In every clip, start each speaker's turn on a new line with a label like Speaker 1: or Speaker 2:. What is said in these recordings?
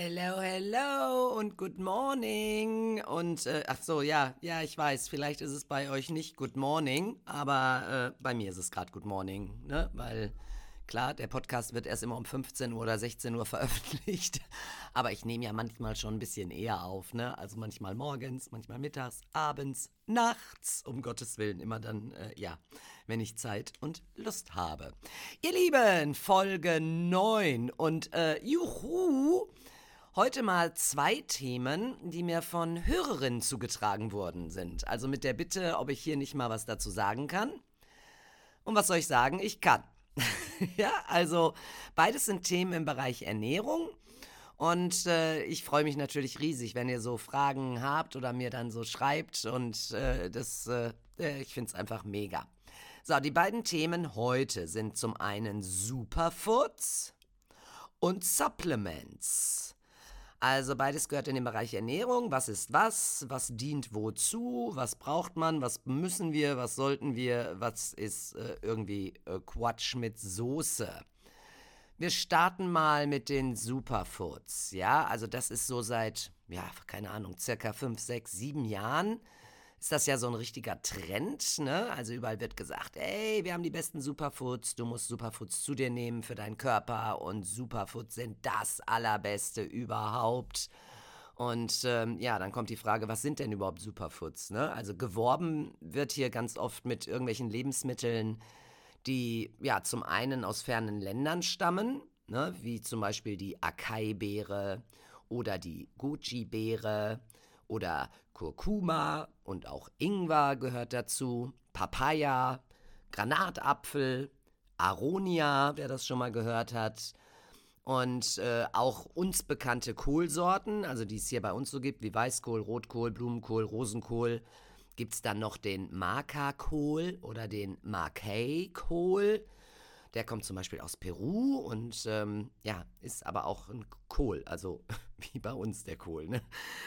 Speaker 1: Hello, hello und good morning. Und äh, ach so, ja, ja, ich weiß, vielleicht ist es bei euch nicht good morning, aber äh, bei mir ist es gerade good morning, ne? Weil klar, der Podcast wird erst immer um 15 Uhr oder 16 Uhr veröffentlicht, aber ich nehme ja manchmal schon ein bisschen eher auf, ne? Also manchmal morgens, manchmal mittags, abends, nachts, um Gottes Willen, immer dann, äh, ja, wenn ich Zeit und Lust habe. Ihr Lieben, Folge 9 und äh, juhu! Heute mal zwei Themen, die mir von Hörerinnen zugetragen worden sind. Also mit der Bitte, ob ich hier nicht mal was dazu sagen kann. Und was soll ich sagen? Ich kann. ja, also beides sind Themen im Bereich Ernährung. Und äh, ich freue mich natürlich riesig, wenn ihr so Fragen habt oder mir dann so schreibt. Und äh, das, äh, ich finde es einfach mega. So, die beiden Themen heute sind zum einen Superfoods und Supplements. Also beides gehört in den Bereich Ernährung. Was ist was? Was dient wozu? Was braucht man? Was müssen wir? Was sollten wir? Was ist äh, irgendwie äh, Quatsch mit Soße? Wir starten mal mit den Superfoods. Ja, also das ist so seit, ja, keine Ahnung, circa fünf, sechs, sieben Jahren ist das ja so ein richtiger Trend, ne? Also überall wird gesagt, ey, wir haben die besten Superfoods, du musst Superfoods zu dir nehmen für deinen Körper und Superfoods sind das allerbeste überhaupt. Und ähm, ja, dann kommt die Frage, was sind denn überhaupt Superfoods? Ne? Also geworben wird hier ganz oft mit irgendwelchen Lebensmitteln, die ja zum einen aus fernen Ländern stammen, ne? wie zum Beispiel die Acai-Beere oder die Goji-Beere oder Kurkuma und auch Ingwer gehört dazu, Papaya, Granatapfel, Aronia, wer das schon mal gehört hat. Und äh, auch uns bekannte Kohlsorten, also die es hier bei uns so gibt, wie Weißkohl, Rotkohl, Blumenkohl, Rosenkohl, gibt es dann noch den Maka-Kohl oder den Marquet-Kohl. Der kommt zum Beispiel aus Peru und ähm, ja, ist aber auch ein Kohl, also wie bei uns der Kohl. Ne?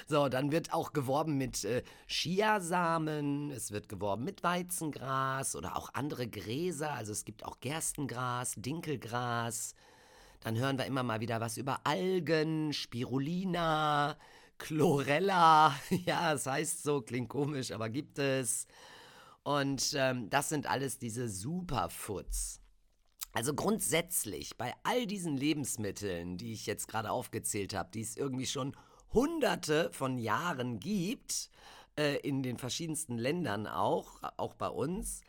Speaker 1: So, dann wird auch geworben mit äh, Chiasamen, es wird geworben mit Weizengras oder auch andere Gräser, also es gibt auch Gerstengras, Dinkelgras. Dann hören wir immer mal wieder was über Algen, Spirulina, Chlorella. Ja, es heißt so, klingt komisch, aber gibt es. Und ähm, das sind alles diese Superfoods. Also grundsätzlich bei all diesen Lebensmitteln, die ich jetzt gerade aufgezählt habe, die es irgendwie schon hunderte von Jahren gibt, äh, in den verschiedensten Ländern auch, auch bei uns,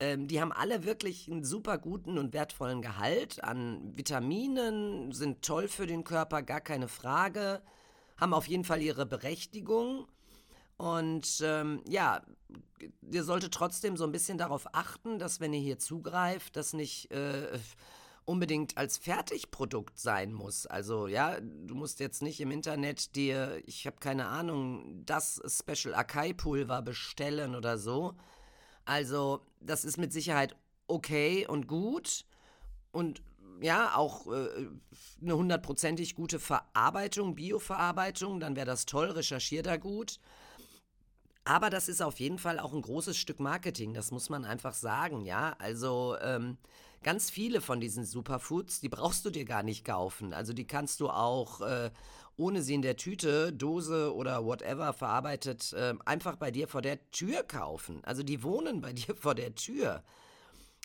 Speaker 1: ähm, die haben alle wirklich einen super guten und wertvollen Gehalt an Vitaminen, sind toll für den Körper, gar keine Frage, haben auf jeden Fall ihre Berechtigung. Und ähm, ja, ihr solltet trotzdem so ein bisschen darauf achten, dass wenn ihr hier zugreift, das nicht äh, unbedingt als Fertigprodukt sein muss. Also ja, du musst jetzt nicht im Internet dir, ich habe keine Ahnung, das Special Akai Pulver bestellen oder so. Also das ist mit Sicherheit okay und gut und ja, auch äh, eine hundertprozentig gute Verarbeitung, Bioverarbeitung, dann wäre das toll, recherchiert da gut. Aber das ist auf jeden Fall auch ein großes Stück Marketing, das muss man einfach sagen, ja. Also ähm, ganz viele von diesen Superfoods, die brauchst du dir gar nicht kaufen. Also die kannst du auch, äh, ohne sie in der Tüte, Dose oder whatever verarbeitet, äh, einfach bei dir vor der Tür kaufen. Also die wohnen bei dir vor der Tür.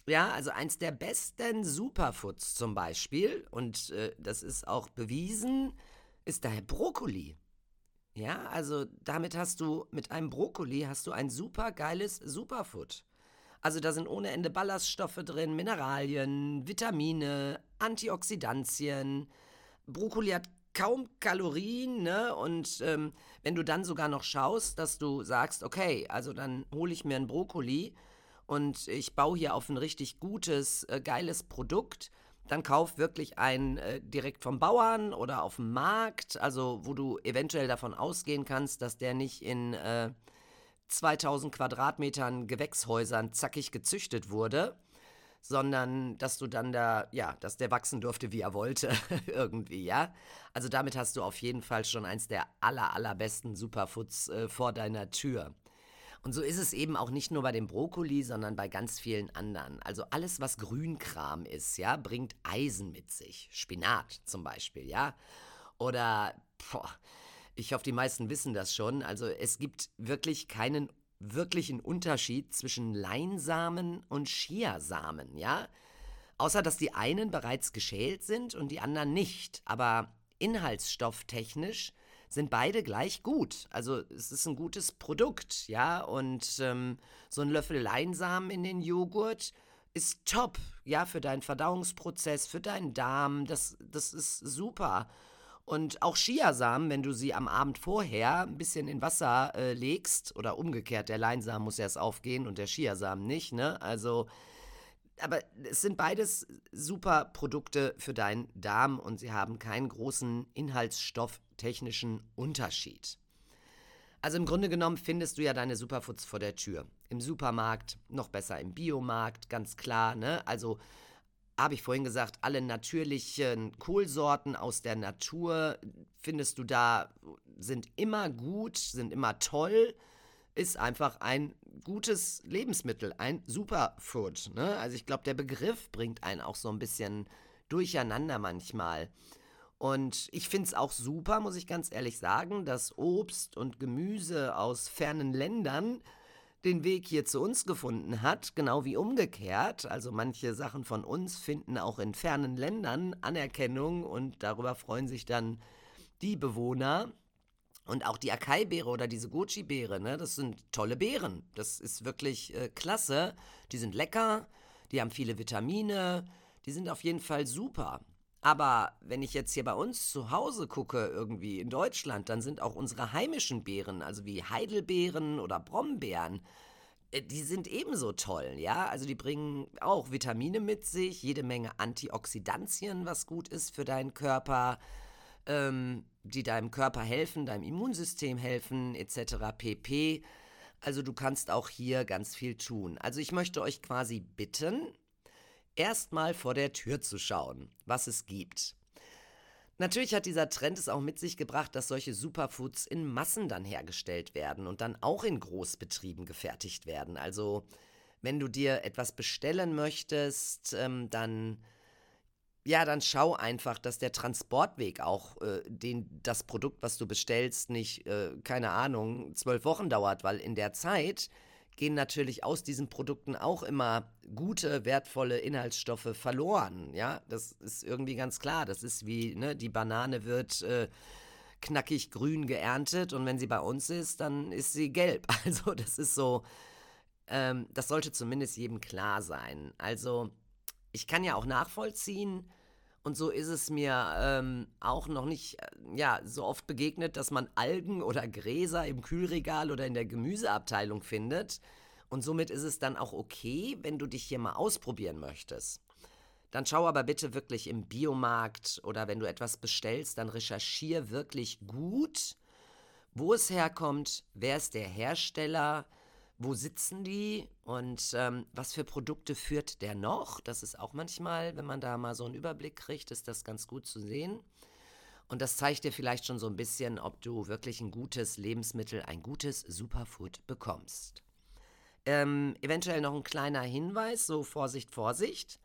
Speaker 1: Ja, also eins der besten Superfoods zum Beispiel, und äh, das ist auch bewiesen, ist daher Brokkoli. Ja, also damit hast du, mit einem Brokkoli hast du ein super geiles Superfood. Also da sind ohne Ende Ballaststoffe drin, Mineralien, Vitamine, Antioxidantien. Brokkoli hat kaum Kalorien, ne? Und ähm, wenn du dann sogar noch schaust, dass du sagst, okay, also dann hole ich mir ein Brokkoli und ich baue hier auf ein richtig gutes, äh, geiles Produkt, dann kauf wirklich einen äh, direkt vom Bauern oder auf dem Markt, also wo du eventuell davon ausgehen kannst, dass der nicht in äh, 2000 Quadratmetern Gewächshäusern zackig gezüchtet wurde, sondern dass du dann da, ja, dass der wachsen durfte, wie er wollte, irgendwie, ja. Also damit hast du auf jeden Fall schon eins der aller, allerbesten Superfoods äh, vor deiner Tür. Und so ist es eben auch nicht nur bei dem Brokkoli, sondern bei ganz vielen anderen. Also alles, was Grünkram ist, ja, bringt Eisen mit sich. Spinat zum Beispiel, ja. Oder, boah, ich hoffe, die meisten wissen das schon. Also es gibt wirklich keinen wirklichen Unterschied zwischen Leinsamen und Chiasamen, ja? Außer dass die einen bereits geschält sind und die anderen nicht. Aber inhaltsstofftechnisch sind beide gleich gut. Also es ist ein gutes Produkt, ja. Und ähm, so ein Löffel Leinsamen in den Joghurt ist top, ja, für deinen Verdauungsprozess, für deinen Darm. Das, das ist super. Und auch Chiasamen, wenn du sie am Abend vorher ein bisschen in Wasser äh, legst, oder umgekehrt, der Leinsamen muss erst aufgehen und der Chiasamen nicht, ne? Also, aber es sind beides super Produkte für deinen Darm und sie haben keinen großen inhaltsstofftechnischen Unterschied. Also im Grunde genommen findest du ja deine Superfoods vor der Tür. Im Supermarkt, noch besser im Biomarkt, ganz klar, ne? Also habe ich vorhin gesagt, alle natürlichen Kohlsorten aus der Natur findest du da, sind immer gut, sind immer toll, ist einfach ein gutes Lebensmittel, ein Superfood. Ne? Also ich glaube, der Begriff bringt einen auch so ein bisschen durcheinander manchmal. Und ich finde es auch super, muss ich ganz ehrlich sagen, dass Obst und Gemüse aus fernen Ländern den Weg hier zu uns gefunden hat, genau wie umgekehrt. Also manche Sachen von uns finden auch in fernen Ländern Anerkennung und darüber freuen sich dann die Bewohner. Und auch die Akai-Beere oder diese Goji-Beere, ne, das sind tolle Beeren. Das ist wirklich äh, klasse. Die sind lecker, die haben viele Vitamine, die sind auf jeden Fall super. Aber wenn ich jetzt hier bei uns zu Hause gucke, irgendwie in Deutschland, dann sind auch unsere heimischen Beeren, also wie Heidelbeeren oder Brombeeren, äh, die sind ebenso toll, ja. Also die bringen auch Vitamine mit sich, jede Menge Antioxidantien, was gut ist für deinen Körper, ähm, die deinem Körper helfen, deinem Immunsystem helfen, etc. pp. Also du kannst auch hier ganz viel tun. Also ich möchte euch quasi bitten, erstmal vor der Tür zu schauen, was es gibt. Natürlich hat dieser Trend es auch mit sich gebracht, dass solche Superfoods in Massen dann hergestellt werden und dann auch in Großbetrieben gefertigt werden. Also wenn du dir etwas bestellen möchtest, ähm, dann ja, dann schau einfach, dass der Transportweg auch äh, den, das Produkt, was du bestellst, nicht, äh, keine Ahnung, zwölf Wochen dauert, weil in der Zeit gehen natürlich aus diesen Produkten auch immer gute, wertvolle Inhaltsstoffe verloren. Ja, das ist irgendwie ganz klar. Das ist wie, ne, die Banane wird äh, knackig grün geerntet und wenn sie bei uns ist, dann ist sie gelb. Also das ist so, ähm, das sollte zumindest jedem klar sein. Also ich kann ja auch nachvollziehen, und so ist es mir ähm, auch noch nicht äh, ja, so oft begegnet, dass man Algen oder Gräser im Kühlregal oder in der Gemüseabteilung findet. Und somit ist es dann auch okay, wenn du dich hier mal ausprobieren möchtest. Dann schau aber bitte wirklich im Biomarkt oder wenn du etwas bestellst, dann recherchier wirklich gut, wo es herkommt, wer ist der Hersteller, wo sitzen die und ähm, was für Produkte führt der noch? Das ist auch manchmal, wenn man da mal so einen Überblick kriegt, ist das ganz gut zu sehen. Und das zeigt dir vielleicht schon so ein bisschen, ob du wirklich ein gutes Lebensmittel, ein gutes Superfood bekommst. Ähm, eventuell noch ein kleiner Hinweis, so Vorsicht, Vorsicht.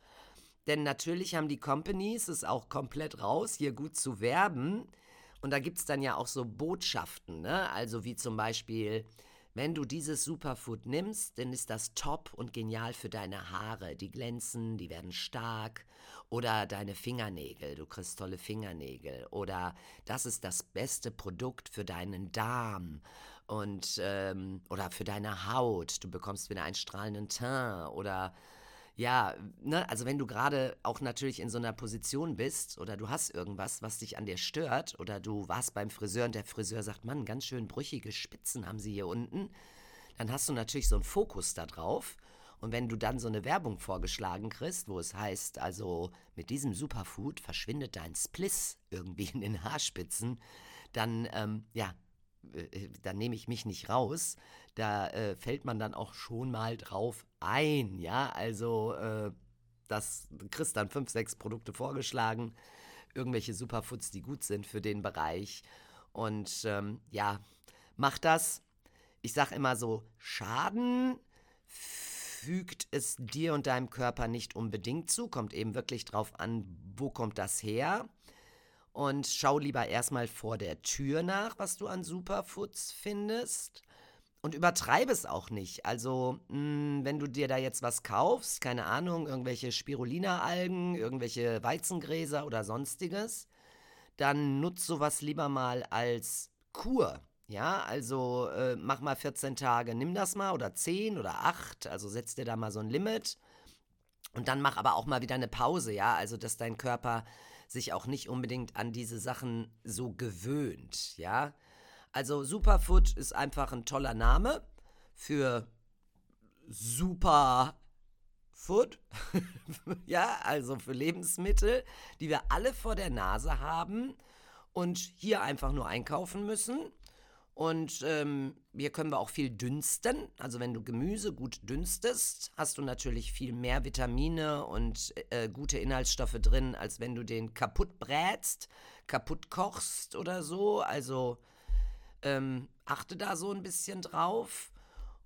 Speaker 1: Denn natürlich haben die Companies es auch komplett raus, hier gut zu werben. Und da gibt es dann ja auch so Botschaften, ne? Also wie zum Beispiel, wenn du dieses Superfood nimmst, dann ist das top und genial für deine Haare. Die glänzen, die werden stark. Oder deine Fingernägel, du kriegst tolle Fingernägel. Oder das ist das beste Produkt für deinen Darm. Und, ähm, oder für deine Haut. Du bekommst wieder einen strahlenden Teint. Oder ja, ne, also wenn du gerade auch natürlich in so einer Position bist oder du hast irgendwas, was dich an dir stört oder du warst beim Friseur und der Friseur sagt, Mann, ganz schön brüchige Spitzen haben sie hier unten, dann hast du natürlich so einen Fokus da drauf. Und wenn du dann so eine Werbung vorgeschlagen kriegst, wo es heißt, also mit diesem Superfood verschwindet dein Spliss irgendwie in den Haarspitzen, dann, ähm, ja, da nehme ich mich nicht raus. Da äh, fällt man dann auch schon mal drauf ein, ja. Also, äh, das kriegst dann fünf, sechs Produkte vorgeschlagen, irgendwelche Superfoods, die gut sind für den Bereich. Und ähm, ja, mach das. Ich sag immer so, Schaden fügt es dir und deinem Körper nicht unbedingt zu, kommt eben wirklich drauf an, wo kommt das her. Und schau lieber erstmal vor der Tür nach, was du an Superfoods findest. Und übertreibe es auch nicht. Also, mh, hm, wenn du dir da jetzt was kaufst, keine Ahnung, irgendwelche Spirulina-Algen, irgendwelche Weizengräser oder sonstiges, dann nutz sowas lieber mal als Kur. Ja, also äh, mach mal 14 Tage, nimm das mal oder 10 oder 8, also setz dir da mal so ein Limit. Und dann mach aber auch mal wieder eine Pause, ja, also dass dein Körper sich auch nicht unbedingt an diese Sachen so gewöhnt, ja. Also Superfood ist einfach ein toller Name für Superfood. ja, also für Lebensmittel, die wir alle vor der Nase haben und hier einfach nur einkaufen müssen. Und ähm, hier können wir auch viel dünsten. Also wenn du Gemüse gut dünstest, hast du natürlich viel mehr Vitamine und äh, gute Inhaltsstoffe drin, als wenn du den kaputt brätst, kaputt kochst oder so. Also ähm, achte da so ein bisschen drauf.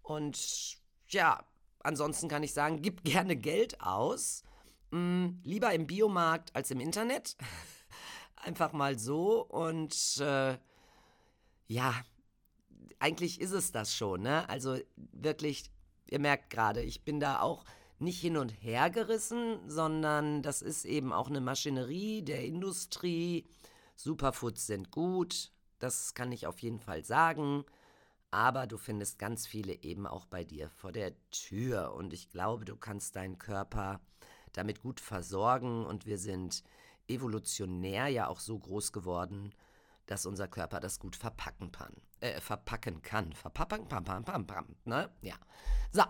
Speaker 1: Und ja, ansonsten kann ich sagen, gib gerne Geld aus. Hm, lieber im Biomarkt als im Internet. Einfach mal so. Und äh, ja, eigentlich ist es das schon. Ne? Also wirklich, ihr merkt gerade, ich bin da auch nicht hin und her gerissen, sondern das ist eben auch eine Maschinerie der Industrie. Superfoods sind gut, das kann ich auf jeden Fall sagen. Aber du findest ganz viele eben auch bei dir vor der Tür. Und ich glaube, du kannst deinen Körper damit gut versorgen. Und wir sind evolutionär ja auch so groß geworden, dass unser Körper das gut verpacken kann. Äh, verpacken kann. Verpacken, pam, pam, pam, pam. Ne? Ja. So.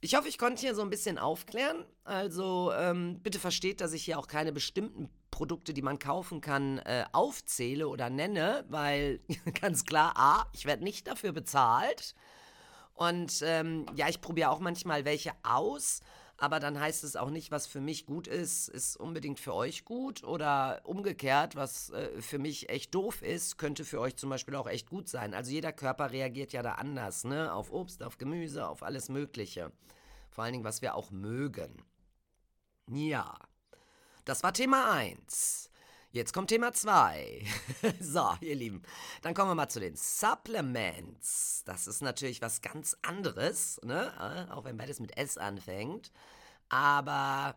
Speaker 1: Ich hoffe, ich konnte hier so ein bisschen aufklären. Also ähm, bitte versteht, dass ich hier auch keine bestimmten Produkte, die man kaufen kann, äh, aufzähle oder nenne, weil ganz klar, A, ich werde nicht dafür bezahlt. Und ähm, ja, ich probiere auch manchmal welche aus, aber dann heißt es auch nicht, was für mich gut ist, ist unbedingt für euch gut. Oder umgekehrt, was äh, für mich echt doof ist, könnte für euch zum Beispiel auch echt gut sein. Also jeder Körper reagiert ja da anders, ne? Auf Obst, auf Gemüse, auf alles Mögliche. Vor allen Dingen, was wir auch mögen. Ja. Das war Thema 1. Jetzt kommt Thema 2. so, ihr Lieben, dann kommen wir mal zu den Supplements. Das ist natürlich was ganz anderes, ne? Äh, auch wenn beides mit S anfängt. Aber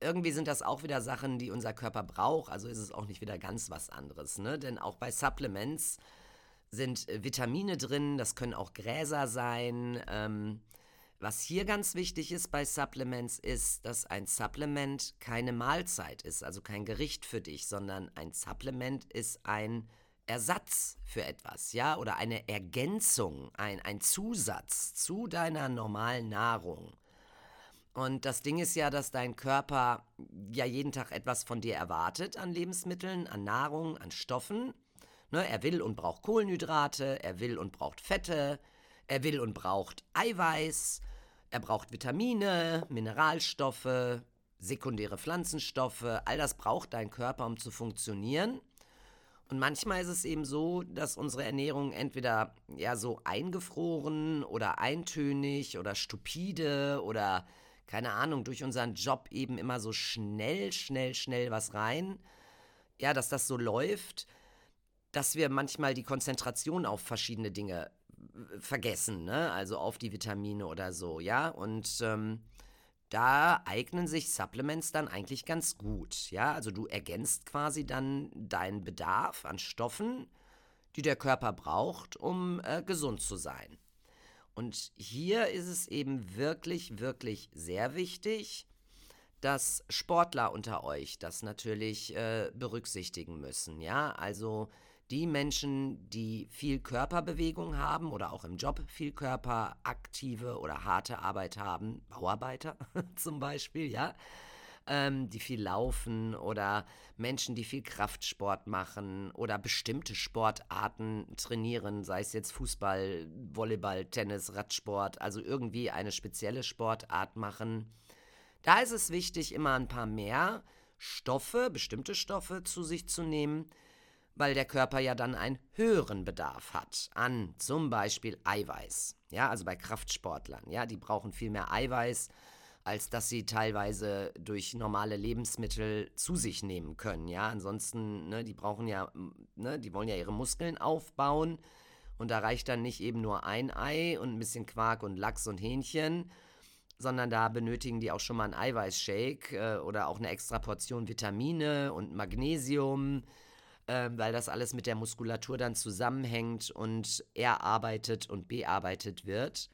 Speaker 1: irgendwie sind das auch wieder Sachen, die unser Körper braucht. Also ist es auch nicht wieder ganz was anderes, ne? Denn auch bei Supplements sind Vitamine drin, das können auch Gräser sein. Ähm, was hier ganz wichtig ist bei Supplements ist, dass ein Supplement keine Mahlzeit ist, also kein Gericht für dich, sondern ein Supplement ist ein Ersatz für etwas, ja, oder eine Ergänzung, ein, ein Zusatz zu deiner normalen Nahrung. Und das Ding ist ja, dass dein Körper ja jeden Tag etwas von dir erwartet an Lebensmitteln, an Nahrung, an Stoffen. Ne, er will und braucht Kohlenhydrate, er will und braucht Fette, er will und braucht Eiweiß er braucht Vitamine, Mineralstoffe, sekundäre Pflanzenstoffe. All das braucht dein Körper, um zu funktionieren. Und manchmal ist es eben so, dass unsere Ernährung entweder ja so eingefroren oder eintönig oder stupide oder keine Ahnung, durch unseren Job eben immer so schnell, schnell, schnell was rein. Ja, dass das so läuft, dass wir manchmal die Konzentration auf verschiedene Dinge vergessen, ne? Also auf die Vitamine oder so, ja. Und ähm, da eignen sich Supplements dann eigentlich ganz gut, ja. Also du ergänzt quasi dann deinen Bedarf an Stoffen, die der Körper braucht, um äh, gesund zu sein. Und hier ist es eben wirklich, wirklich sehr wichtig, dass Sportler unter euch das natürlich äh, berücksichtigen müssen, ja. Also die Menschen, die viel Körperbewegung haben oder auch im Job viel körperaktive oder harte Arbeit haben, Bauarbeiter zum Beispiel, ja, ähm, die viel laufen oder Menschen, die viel Kraftsport machen oder bestimmte Sportarten trainieren, sei es jetzt Fußball, Volleyball, Tennis, Radsport, also irgendwie eine spezielle Sportart machen. Da ist es wichtig, immer ein paar mehr Stoffe, bestimmte Stoffe zu sich zu nehmen, weil der Körper ja dann einen höheren Bedarf hat an zum Beispiel Eiweiß. Ja, also bei Kraftsportlern, ja, die brauchen viel mehr Eiweiß als dass sie teilweise durch normale Lebensmittel zu sich nehmen können. Ja, ansonsten, ne, die brauchen ja, ne, die wollen ja ihre Muskeln aufbauen. Und da reicht dann nicht eben nur ein Ei und ein bisschen Quark und Lachs und Hähnchen, sondern da benötigen die auch schon mal einen Eiweißshake äh, oder auch eine extra Portion Vitamine und Magnesium, äh, weil das alles mit der Muskulatur dann zusammenhängt und erarbeitet und bearbeitet wird.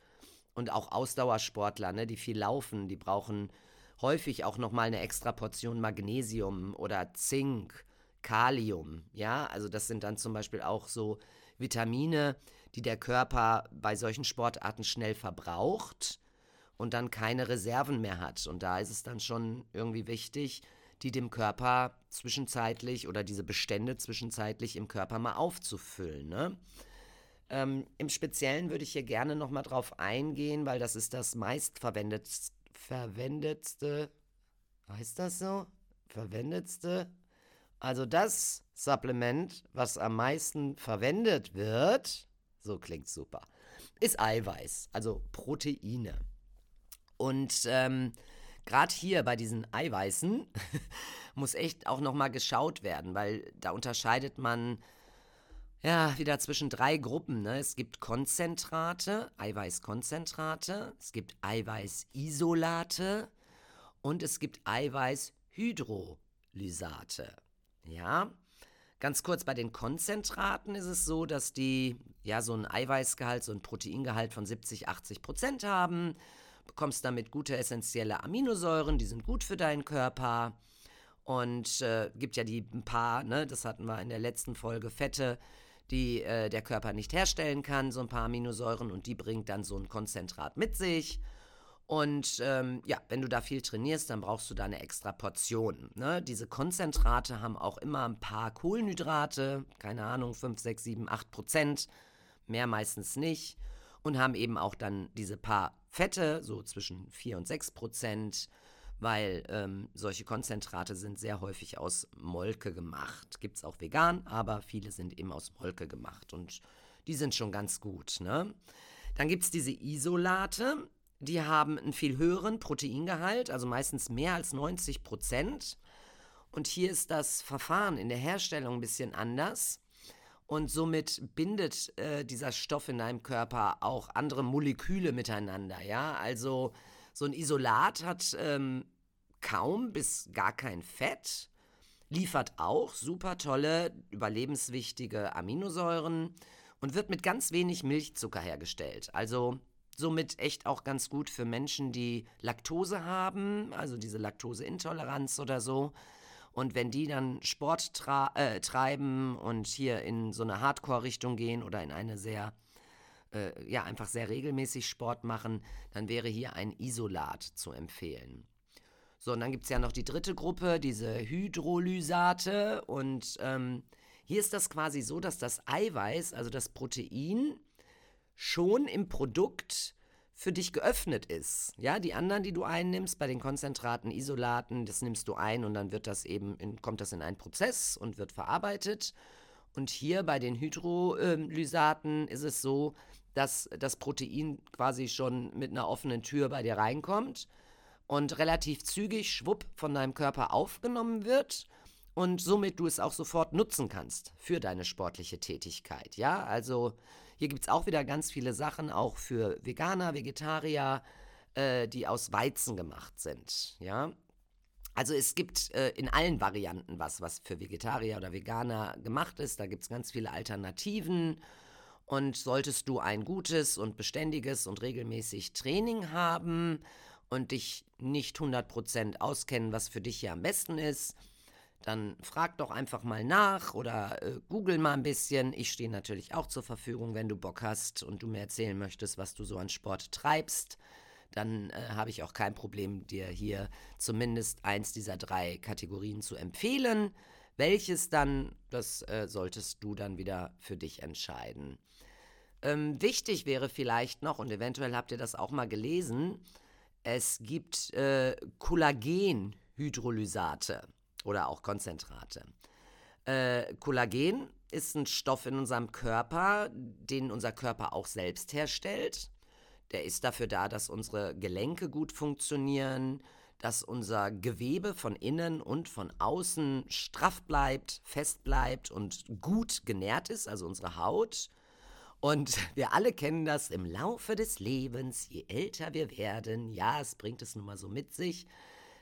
Speaker 1: Und auch Ausdauersportler, ne, die viel laufen, die brauchen häufig auch nochmal eine extra Portion Magnesium oder Zink, Kalium. Ja, also das sind dann zum Beispiel auch so Vitamine, die der Körper bei solchen Sportarten schnell verbraucht und dann keine Reserven mehr hat. Und da ist es dann schon irgendwie wichtig, die dem Körper zwischenzeitlich oder diese Bestände zwischenzeitlich im Körper mal aufzufüllen. Ne? Ähm, Im Speziellen würde ich hier gerne nochmal drauf eingehen, weil das ist das meistverwendetste, heißt das so? Verwendetste? Also das Supplement, was am meisten verwendet wird, so klingt super, ist Eiweiß, also Proteine. Und ähm, gerade hier bei diesen Eiweißen muss echt auch nochmal geschaut werden, weil da unterscheidet man ja wieder zwischen drei Gruppen. Ne? Es gibt Konzentrate, Eiweißkonzentrate, es gibt Eiweißisolate und es gibt Eiweißhydrolysate. Ja, ganz kurz bei den Konzentraten ist es so, dass die ja so ein Eiweißgehalt, so ein Proteingehalt von 70, 80 Prozent haben bekommst damit gute essentielle Aminosäuren, die sind gut für deinen Körper. Und äh, gibt ja die ein paar, ne, das hatten wir in der letzten Folge, Fette, die äh, der Körper nicht herstellen kann, so ein paar Aminosäuren, und die bringt dann so ein Konzentrat mit sich. Und ähm, ja, wenn du da viel trainierst, dann brauchst du da eine extra Portion. Ne? Diese Konzentrate haben auch immer ein paar Kohlenhydrate, keine Ahnung, 5, 6, 7, 8 Prozent, mehr meistens nicht. Und haben eben auch dann diese paar Fette, so zwischen 4 und 6 Prozent, weil ähm, solche Konzentrate sind sehr häufig aus Molke gemacht. Gibt es auch vegan, aber viele sind eben aus Molke gemacht und die sind schon ganz gut. Ne? Dann gibt es diese Isolate, die haben einen viel höheren Proteingehalt, also meistens mehr als 90 Prozent. Und hier ist das Verfahren in der Herstellung ein bisschen anders und somit bindet äh, dieser Stoff in deinem Körper auch andere Moleküle miteinander. Ja, also so ein Isolat hat ähm, kaum bis gar kein Fett, liefert auch super tolle, überlebenswichtige Aminosäuren und wird mit ganz wenig Milchzucker hergestellt. Also somit echt auch ganz gut für Menschen, die Laktose haben, also diese Laktoseintoleranz oder so. Und wenn die dann Sport äh, treiben und hier in so eine Hardcore-Richtung gehen oder in eine sehr, äh, ja, einfach sehr regelmäßig Sport machen, dann wäre hier ein Isolat zu empfehlen. So, und dann gibt es ja noch die dritte Gruppe, diese Hydrolysate. Und ähm, hier ist das quasi so, dass das Eiweiß, also das Protein, schon im Produkt für dich geöffnet ist. Ja, die anderen, die du einnimmst, bei den Konzentraten, Isolaten, das nimmst du ein und dann wird das eben in, kommt das in einen Prozess und wird verarbeitet. Und hier bei den Hydrolysaten ist es so, dass das Protein quasi schon mit einer offenen Tür bei dir reinkommt und relativ zügig, schwupp, von deinem Körper aufgenommen wird und somit du es auch sofort nutzen kannst für deine sportliche Tätigkeit. Ja, also hier gibt es auch wieder ganz viele Sachen, auch für Veganer, Vegetarier, äh, die aus Weizen gemacht sind. Ja, also es gibt äh, in allen Varianten was, was für Vegetarier oder Veganer gemacht ist. Da gibt es ganz viele Alternativen. Und solltest du ein gutes und beständiges und regelmäßig Training haben und dich nicht 100% auskennen, was für dich hier am besten ist, dann frag doch einfach mal nach oder äh, google mal ein bisschen. Ich stehe natürlich auch zur Verfügung, wenn du Bock hast und du mir erzählen möchtest, was du so an Sport treibst. Dann äh, habe ich auch kein Problem, dir hier zumindest eins dieser drei Kategorien zu empfehlen. Welches dann, das äh, solltest du dann wieder für dich entscheiden. Ähm, wichtig wäre vielleicht noch, und eventuell habt ihr das auch mal gelesen, es gibt äh, Kollagenhydrolysate oder auch Konzentrate. Äh, Kollagen ist ein Stoff in unserem Körper, den unser Körper auch selbst herstellt. Der ist dafür da, dass unsere Gelenke gut funktionieren, dass unser Gewebe von innen und von außen straff bleibt, fest bleibt und gut genährt ist, also unsere Haut. Und wir alle kennen das im Laufe des Lebens, je älter wir werden, ja, es bringt es nun mal so mit sich,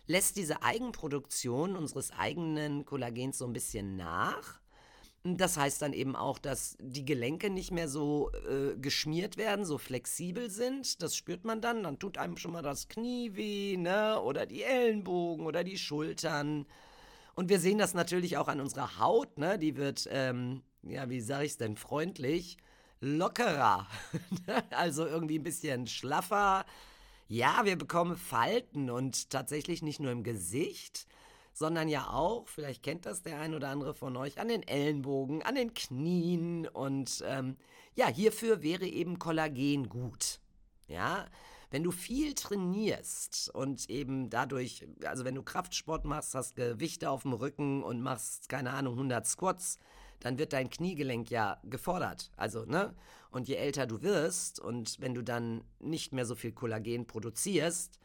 Speaker 1: lässt diese Eigenproduktion unseres eigenen Kollagens so ein bisschen nach. Das heißt dann eben auch, dass die Gelenke nicht mehr so äh, geschmiert werden, so flexibel sind. Das spürt man dann. Dann tut einem schon mal das Knie weh, ne? Oder die Ellenbogen oder die Schultern. Und wir sehen das natürlich auch an unserer Haut, ne? Die wird, ähm, ja, wie sage ich es denn, freundlich, lockerer. also irgendwie ein bisschen schlaffer. Ja, wir bekommen Falten und tatsächlich nicht nur im Gesicht, sondern ja auch, vielleicht kennt das der ein oder andere von euch, an den Ellenbogen, an den Knien und ähm, ja, hierfür wäre eben Kollagen gut. Ja, wenn du viel trainierst und eben dadurch, also wenn du Kraftsport machst, hast Gewichte auf dem Rücken und machst, keine Ahnung, 100 Squats, dann wird dein Kniegelenk ja gefordert. Also, ne? Und je älter du wirst und wenn du dann nicht mehr so viel Kollagen produzierst,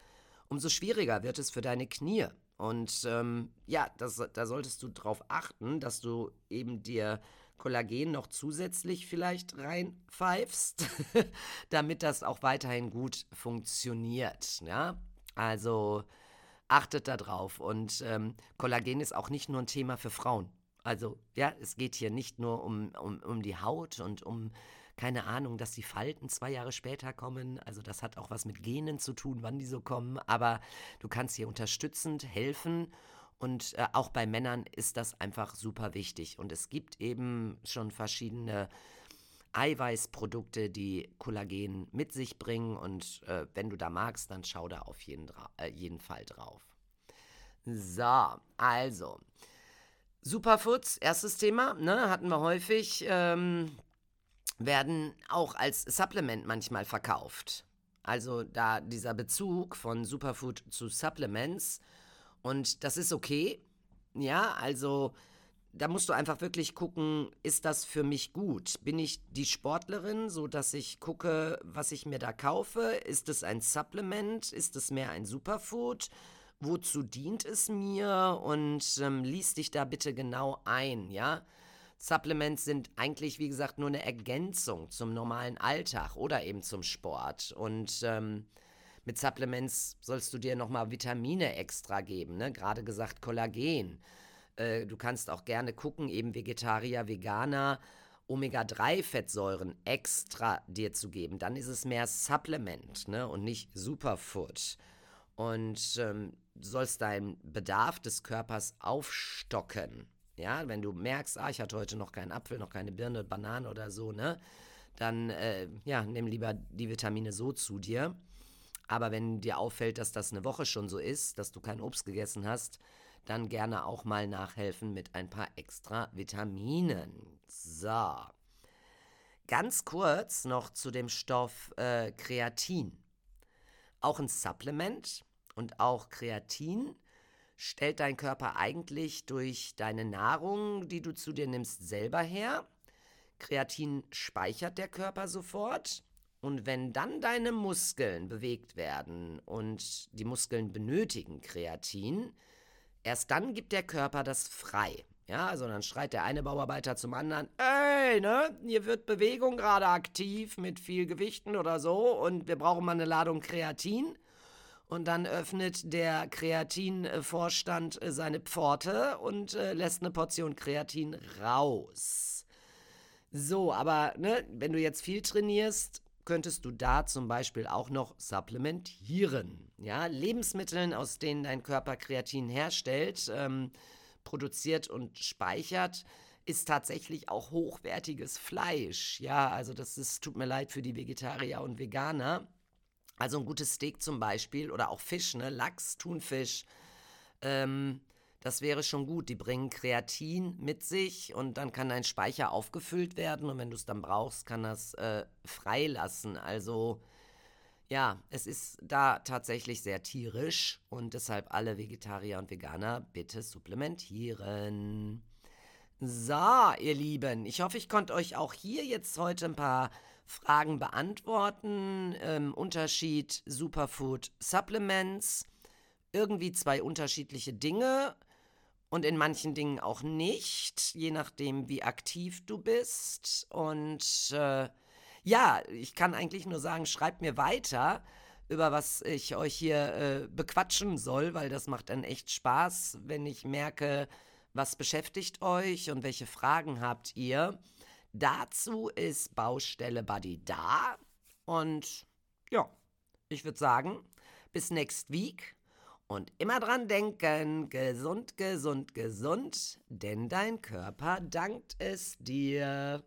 Speaker 1: umso schwieriger wird es für deine Knie. Und ähm, ja, das, da solltest du darauf achten, dass du eben dir Kollagen noch zusätzlich vielleicht reinpfeifst, damit das auch weiterhin gut funktioniert. Ja? Also achtet darauf. Und ähm, Kollagen ist auch nicht nur ein Thema für Frauen. Also ja, es geht hier nicht nur um, um, um die Haut und um keine Ahnung, dass die Falten zwei Jahre später kommen. Also das hat auch was mit Genen zu tun, wann die so kommen. Aber du kannst hier unterstützend helfen. Und äh, auch bei Männern ist das einfach super wichtig. Und es gibt eben schon verschiedene Eiweißprodukte, die Kollagen mit sich bringen. Und äh, wenn du da magst, dann schau da auf jeden, äh, jeden Fall drauf. So, also. Superfoods, erstes Thema, ne, hatten wir häufig. Ähm, werden auch als Supplement manchmal verkauft. Also da dieser Bezug von Superfood zu Supplements. Und das ist okay. Ja, also da musst du einfach wirklich gucken, ist das für mich gut? Bin ich die Sportlerin, so dass ich gucke, was ich mir da kaufe? Ist es ein Supplement? Ist es mehr ein Superfood? Wozu dient es mir? Und ähm, lies dich da bitte genau ein, ja? Supplements sind eigentlich, wie gesagt, nur eine Ergänzung zum normalen Alltag oder eben zum Sport. Und ähm, mit Supplements sollst du dir nochmal Vitamine extra geben, ne? Gerade gesagt Kollagen. Äh, du kannst auch gerne gucken, eben Vegetarier, Veganer, Omega-3-Fettsäuren extra dir zu geben. Dann ist es mehr Supplement ne? und nicht Superfood. Und ähm, sollst deinen Bedarf des Körpers aufstocken. Ja, wenn du merkst, ah, ich hatte heute noch keinen Apfel, noch keine Birne, Banane oder so, ne? Dann, äh, ja, nimm lieber die Vitamine so zu dir. Aber wenn dir auffällt, dass das eine Woche schon so ist, dass du kein Obst gegessen hast, dann gerne auch mal nachhelfen mit ein paar extra Vitaminen. So. Ganz kurz noch zu dem Stoff äh, Kreatin. Auch ein Supplement und auch Kreatin stellt dein Körper eigentlich durch deine Nahrung, die du zu dir nimmst, selber her. Kreatin speichert der Körper sofort. Und wenn dann deine Muskeln bewegt werden und die Muskeln benötigen Kreatin, erst dann gibt der Körper das frei. Ja, also dann schreit der eine Bauarbeiter zum anderen, ey, ne, hier wird Bewegung gerade aktiv mit viel Gewichten oder so und wir brauchen mal eine Ladung Kreatin. Und dann öffnet der Kreatinvorstand äh, seine Pforte und äh, lässt eine Portion Kreatin raus. So, aber ne, wenn du jetzt viel trainierst, könntest du da zum Beispiel auch noch supplementieren. Ja, Lebensmitteln, aus denen dein Körper Kreatin herstellt, ähm, produziert und speichert, ist tatsächlich auch hochwertiges Fleisch. Ja, also das ist, tut mir leid für die Vegetarier und Veganer. Also ein gutes Steak zum Beispiel oder auch Fisch, ne? Lachs, Thunfisch. Ähm, das wäre schon gut. Die bringen Kreatin mit sich und dann kann dein Speicher aufgefüllt werden und wenn du es dann brauchst, kann das äh, freilassen. Also ja, es ist da tatsächlich sehr tierisch und deshalb alle Vegetarier und Veganer bitte supplementieren. So, ihr Lieben, ich hoffe, ich konnte euch auch hier jetzt heute ein paar Fragen beantworten. Ähm, Unterschied Superfood Supplements. Irgendwie zwei unterschiedliche Dinge und in manchen Dingen auch nicht, je nachdem, wie aktiv du bist. Und äh, ja, ich kann eigentlich nur sagen, schreibt mir weiter, über was ich euch hier äh, bequatschen soll, weil das macht dann echt Spaß, wenn ich merke, was beschäftigt euch und welche Fragen habt ihr. Dazu ist Baustelle Buddy da. Und ja, ich würde sagen, bis next week. Und immer dran denken, gesund, gesund, gesund, denn dein Körper dankt es dir.